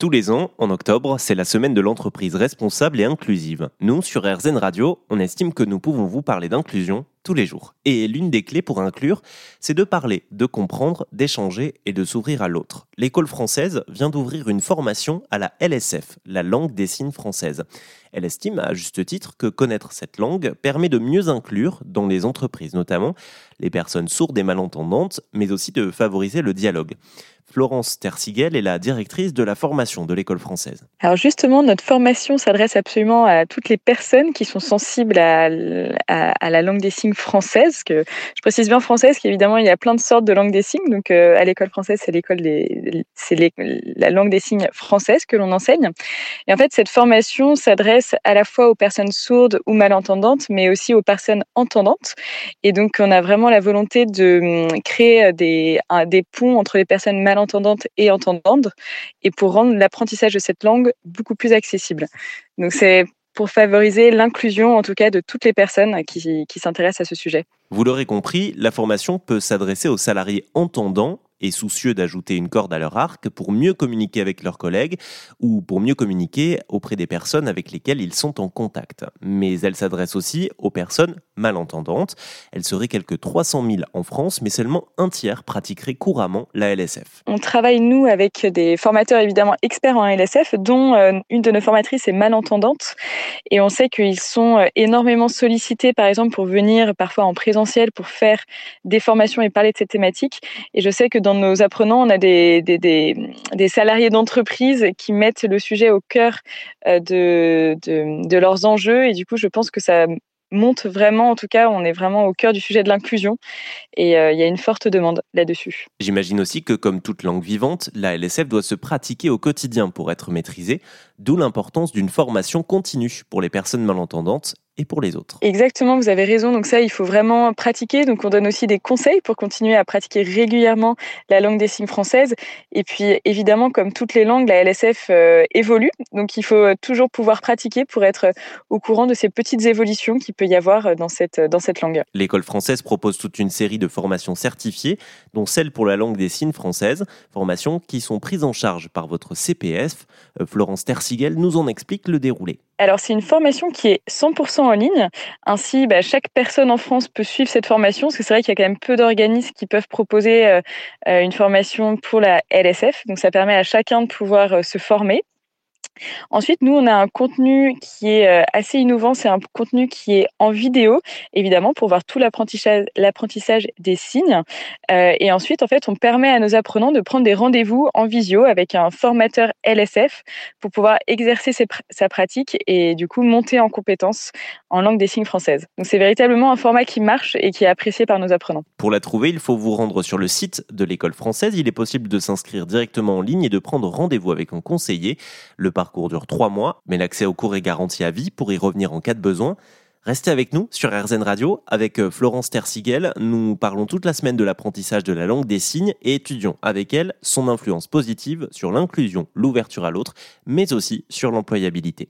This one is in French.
Tous les ans, en octobre, c'est la semaine de l'entreprise responsable et inclusive. Nous, sur RZN Radio, on estime que nous pouvons vous parler d'inclusion tous les jours. Et l'une des clés pour inclure, c'est de parler, de comprendre, d'échanger et de s'ouvrir à l'autre. L'école française vient d'ouvrir une formation à la LSF, la langue des signes française. Elle estime à juste titre que connaître cette langue permet de mieux inclure, dans les entreprises notamment, les personnes sourdes et malentendantes, mais aussi de favoriser le dialogue. Florence Tersiguel est la directrice de la formation de l'école française. Alors justement, notre formation s'adresse absolument à toutes les personnes qui sont sensibles à, la langue des signes française. Que je précise bien française, qu'évidemment il y a plein de sortes de langue des signes. Donc euh, à l'école française, c'est l'école c'est la langue des signes française que l'on enseigne. Et en fait, cette formation s'adresse à la fois aux personnes sourdes ou malentendantes, mais aussi aux personnes entendantes. Et donc on a vraiment la volonté de hum, créer des, des ponts entre les personnes malentendantes entendante et entendante, et pour rendre l'apprentissage de cette langue beaucoup plus accessible. Donc c'est pour favoriser l'inclusion, en tout cas, de toutes les personnes qui s'intéressent à ce sujet. Vous l'aurez compris, la formation peut s'adresser aux salariés entendants et soucieux d'ajouter une corde à leur arc pour mieux communiquer avec leurs collègues ou pour mieux communiquer auprès des personnes avec lesquelles ils sont en contact. Mais elle s'adresse aussi aux personnes malentendantes. Elle serait quelques 300 000 en France, mais seulement un tiers pratiquerait couramment la LSF. On travaille, nous, avec des formateurs évidemment experts en LSF, dont euh, une de nos formatrices est malentendante. Et on sait qu'ils sont euh, énormément sollicités, par exemple, pour venir parfois en présentiel pour faire des formations et parler de cette thématique. Et je sais que dans nos apprenants, on a des, des, salariés d'entreprise qui mettent le sujet au cœur euh, de, de, leurs enjeux. Et du coup, je pense que ça monte vraiment, en tout cas, on est vraiment au cœur du sujet de l'inclusion et euh, il y a une forte demande là-dessus. J'imagine aussi que comme toute langue vivante, la LSF doit se pratiquer au quotidien pour être maîtrisée, d'où l'importance d'une formation continue pour les personnes malentendantes et pour les autres. Exactement, vous avez raison. Donc ça, il faut vraiment pratiquer. Donc on donne aussi des conseils pour continuer à pratiquer régulièrement la langue des signes française. Et puis évidemment, comme toutes les langues, la LSF euh, évolue. Donc il faut toujours pouvoir pratiquer pour être au courant de ces petites évolutions qu'il peut y avoir dans cette, dans cette langue. L'école française propose toute une série de formations certifiées, dont celle pour la langue des signes française, formations qui sont prises en charge par votre CPF. Euh, Florence Tersigel nous en explique le déroulé. Alors, c'est une formation qui est 100% en ligne. Ainsi, bah, chaque personne en France peut suivre cette formation, parce que c'est vrai qu'il y a quand même peu d'organismes qui peuvent proposer euh, euh, une formation pour la LSF. Donc, ça permet à chacun de pouvoir euh, se former. Ensuite, nous, on a un contenu qui est euh, assez innovant. C'est un contenu qui est en vidéo, évidemment, pour voir tout l'apprentissage des signes. Euh, et ensuite, en fait, on permet à nos apprenants de prendre des rendez-vous en visio avec un formateur LSF pour pouvoir exercer sa pratique et du coup monter en compétences en langue des signes française. Donc, c'est véritablement un format qui marche et qui est apprécié par nos apprenants. Pour la trouver, il faut vous rendre sur le site de l'école française. Il est possible de s'inscrire directement en ligne et de prendre rendez-vous avec un conseiller. Le parcours dure trois mois, mais l'accès au cours est garanti à vie pour y revenir en cas de besoin. Restez avec nous sur RZN Radio avec euh, Florence Tersigel. Nous parlons toute la semaine de l'apprentissage de la langue des signes et étudions avec elle son influence positive sur l'inclusion, l'ouverture à l'autre, mais aussi sur l'employabilité.